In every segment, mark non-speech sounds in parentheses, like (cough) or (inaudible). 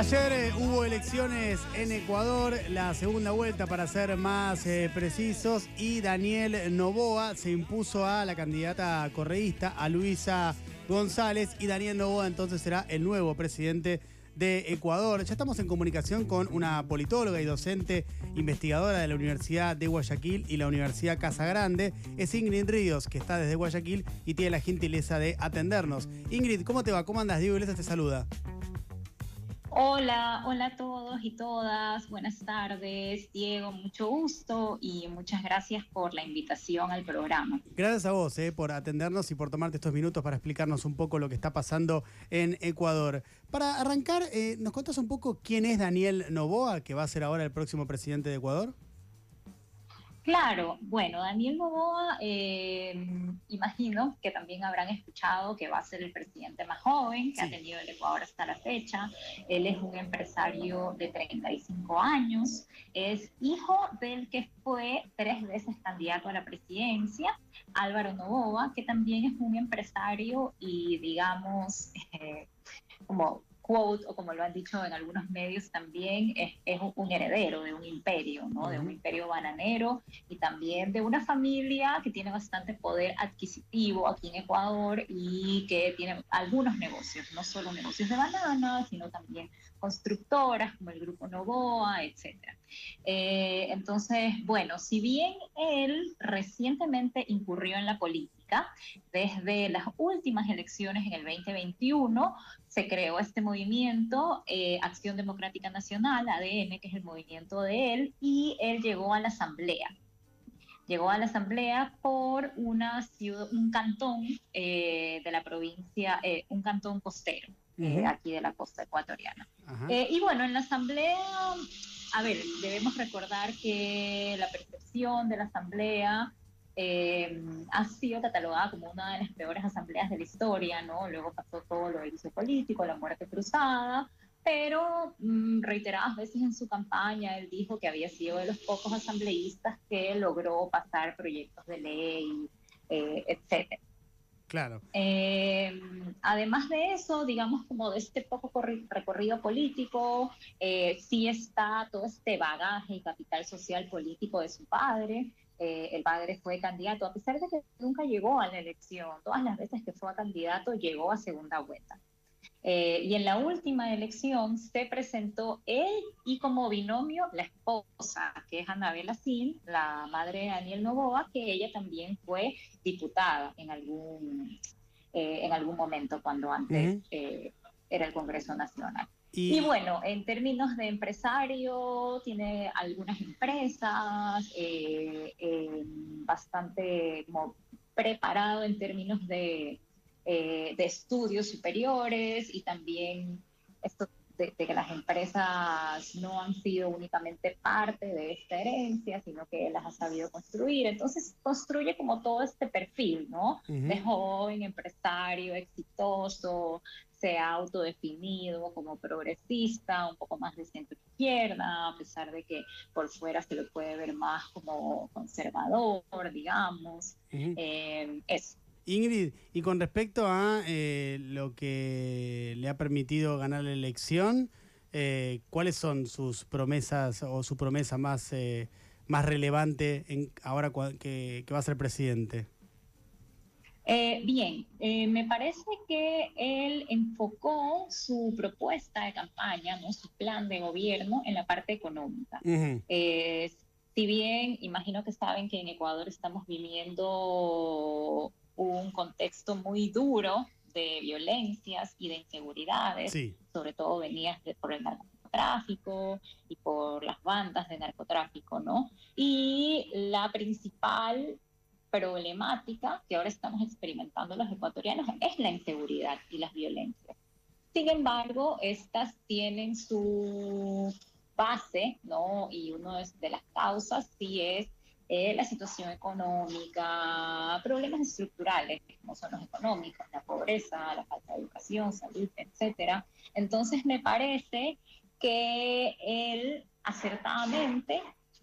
Ayer eh, hubo elecciones en Ecuador, la segunda vuelta para ser más eh, precisos, y Daniel Novoa se impuso a la candidata correísta, a Luisa González, y Daniel Novoa entonces será el nuevo presidente de Ecuador. Ya estamos en comunicación con una politóloga y docente investigadora de la Universidad de Guayaquil y la Universidad Casa Grande. Es Ingrid Ríos, que está desde Guayaquil y tiene la gentileza de atendernos. Ingrid, ¿cómo te va? ¿Cómo andas? Diego Iglesias te saluda. Hola, hola a todos y todas. Buenas tardes, Diego. Mucho gusto y muchas gracias por la invitación al programa. Gracias a vos eh, por atendernos y por tomarte estos minutos para explicarnos un poco lo que está pasando en Ecuador. Para arrancar, eh, ¿nos contás un poco quién es Daniel Novoa, que va a ser ahora el próximo presidente de Ecuador? Claro, bueno, Daniel Novoa, eh, imagino que también habrán escuchado que va a ser el presidente más joven que ha tenido el Ecuador hasta la fecha. Él es un empresario de 35 años, es hijo del que fue tres veces candidato a la presidencia, Álvaro Novoa, que también es un empresario y digamos, (laughs) eh, como quote, o como lo han dicho en algunos medios también, es, un heredero de un imperio, ¿no? De un imperio bananero y también de una familia que tiene bastante poder adquisitivo aquí en Ecuador y que tiene algunos negocios, no solo negocios de bananas, sino también constructoras como el Grupo Novoa, etc. Eh, entonces, bueno, si bien él recientemente incurrió en la política, desde las últimas elecciones en el 2021 se creó este movimiento, eh, Acción Democrática Nacional, ADN, que es el movimiento de él, y él llegó a la asamblea. Llegó a la asamblea por una ciudad, un cantón eh, de la provincia, eh, un cantón costero, aquí de la costa ecuatoriana. y bueno, en la asamblea, a ver, debemos recordar que la percepción de la asamblea eh, ha sido catalogada como una de las peores asambleas de la historia, ¿no? Luego pasó todo lo del juicio político, la muerte cruzada, pero mm, reiteradas veces en su campaña él dijo que había sido de los pocos asambleístas que logró pasar proyectos de ley, eh, etc. Claro. Eh, además de eso, digamos como de este poco recorrido político, eh, sí está todo este bagaje y capital social político de su padre, eh, el padre fue candidato, a pesar de que nunca llegó a la elección, todas las veces que fue candidato llegó a segunda vuelta. Eh, y en la última elección se presentó él y como binomio la esposa, que es Anabela Sin, la madre de Daniel Novoa, que ella también fue diputada en algún, eh, en algún momento cuando antes era el Congreso Nacional. Y, bueno, en términos de empresario, tiene algunas empresas, eh, eh, bastante preparado en términos de, eh, de, estudios superiores y también esto de, que las empresas no han sido únicamente parte de esta herencia, sino que él las ha sabido construir. Entonces construye como todo este perfil, ¿no? De joven, empresario, exitoso, se ha autodefinido como progresista, un poco más de centro izquierda, a pesar de que por fuera se lo puede ver más como conservador, digamos. Eh, Ingrid, y con respecto a eh, lo que le ha permitido ganar la elección, eh, ¿cuáles son sus promesas o su promesa más, más relevante en, ahora que va a ser presidente? Eh, bien, eh, me parece que él enfocó su propuesta de campaña, ¿no? su plan de gobierno en la parte económica. Eh, si bien imagino que saben que en Ecuador estamos viviendo un contexto muy duro de violencias y de inseguridades, sobre todo venidas por el narcotráfico y por las bandas de narcotráfico, ¿no? Y la principal problemática que ahora estamos experimentando los ecuatorianos es la inseguridad y las violencias. Sin embargo, estas tienen su base, ¿no? Y una de las causas sí es eh, la situación económica, problemas estructurales, como son los económicos, la pobreza, la falta de educación, salud, etcétera. Entonces me parece que él acertadamente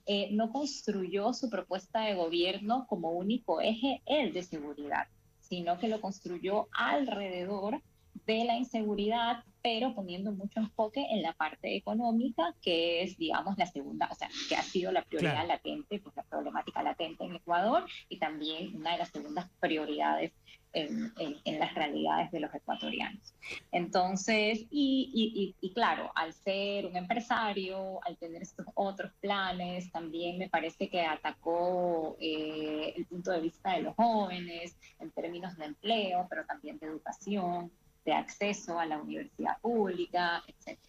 eh, no construyó su propuesta de gobierno como único eje el de seguridad, sino que lo construyó alrededor de la inseguridad, pero poniendo mucho enfoque en la parte económica, que es, digamos, la segunda, o sea, que ha sido la prioridad latente, pues la problemática latente en Ecuador y también una de las segundas prioridades en, las realidades de los ecuatorianos. Entonces, y, y, claro, al ser un empresario, al tener estos otros planes, también me parece que atacó eh, el punto de vista de los jóvenes en términos de empleo, pero también de educación, de acceso a la universidad pública, etc.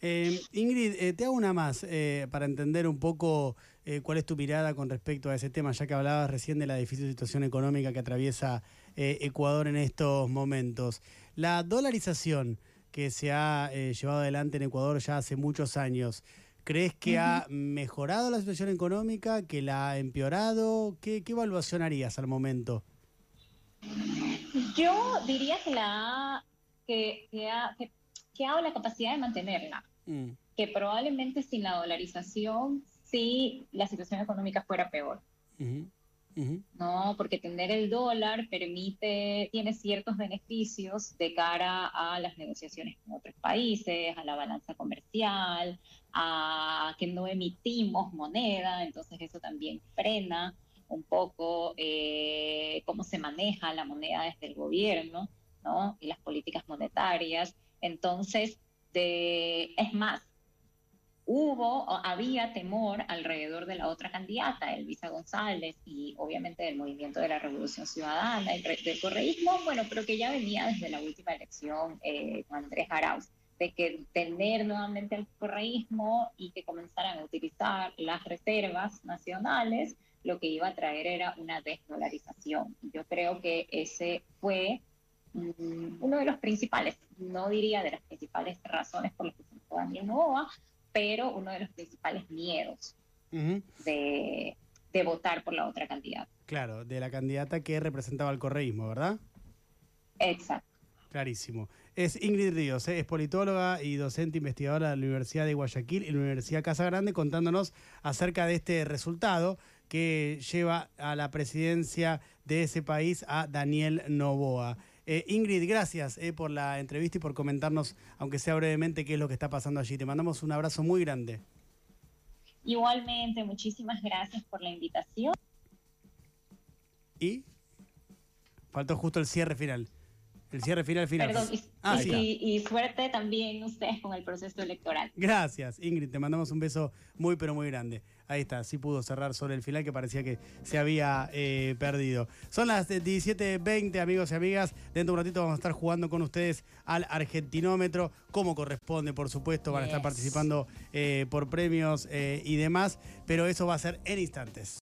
Eh, Ingrid, eh, te hago una más para entender un poco cuál es tu mirada con respecto a ese tema, ya que hablabas recién de la difícil situación económica que atraviesa eh, Ecuador en estos momentos. La dolarización que se ha eh, llevado adelante en Ecuador ya hace muchos años, ¿crees que ha mejorado la situación económica, que la ha empeorado? ¿Qué, evaluación harías al momento? Yo diría que la que, ha, que, ha la capacidad de mantenerla. Mm. Que probablemente sin la dolarización sí la situación económica fuera peor. ¿no? Porque tener el dólar permite, tiene ciertos beneficios de cara a las negociaciones con otros países, a la balanza comercial, a que no emitimos moneda, entonces eso también frena un poco eh, cómo se maneja la moneda desde el gobierno, ¿no? Y las políticas monetarias. Entonces, de, es más, hubo, había temor alrededor de la otra candidata, Elvisa González, y obviamente del movimiento de la Revolución Ciudadana y del correísmo, bueno, pero que ya venía desde la última elección eh, con Andrés Arauz, de que tener nuevamente el correísmo y que comenzaran a utilizar las reservas nacionales, lo que iba a traer era una desdolarización. Yo creo que ese fue mm, uno de los principales, no diría de las principales razones por las que se Daniel Novoa, pero uno de los principales miedos de, votar por la otra candidata. Claro, de la candidata que representaba el correísmo, ¿verdad? Exacto. Clarísimo. Es Ingrid Ríos, ¿eh? es politóloga y docente investigadora de la Universidad de Guayaquil y la Universidad Casa Grande, contándonos acerca de este resultado que lleva a la presidencia de ese país a Daniel Novoa. Eh, Ingrid, gracias eh, por la entrevista y por comentarnos, aunque sea brevemente, qué es lo que está pasando allí. Te mandamos un abrazo muy grande. Igualmente, muchísimas gracias por la invitación. Y faltó justo el cierre final. El cierre final final. Perdón, y, ah, y, suerte también ustedes con el proceso electoral. Gracias, Ingrid. Te mandamos un beso muy, pero muy grande. Ahí está, sí pudo cerrar sobre el final que parecía que se había eh, perdido. Son las 17.20, amigos y amigas. Dentro de un ratito vamos a estar jugando con ustedes al argentinómetro, como corresponde, por supuesto. Van a estar participando eh, por premios eh, y demás, pero eso va a ser en instantes.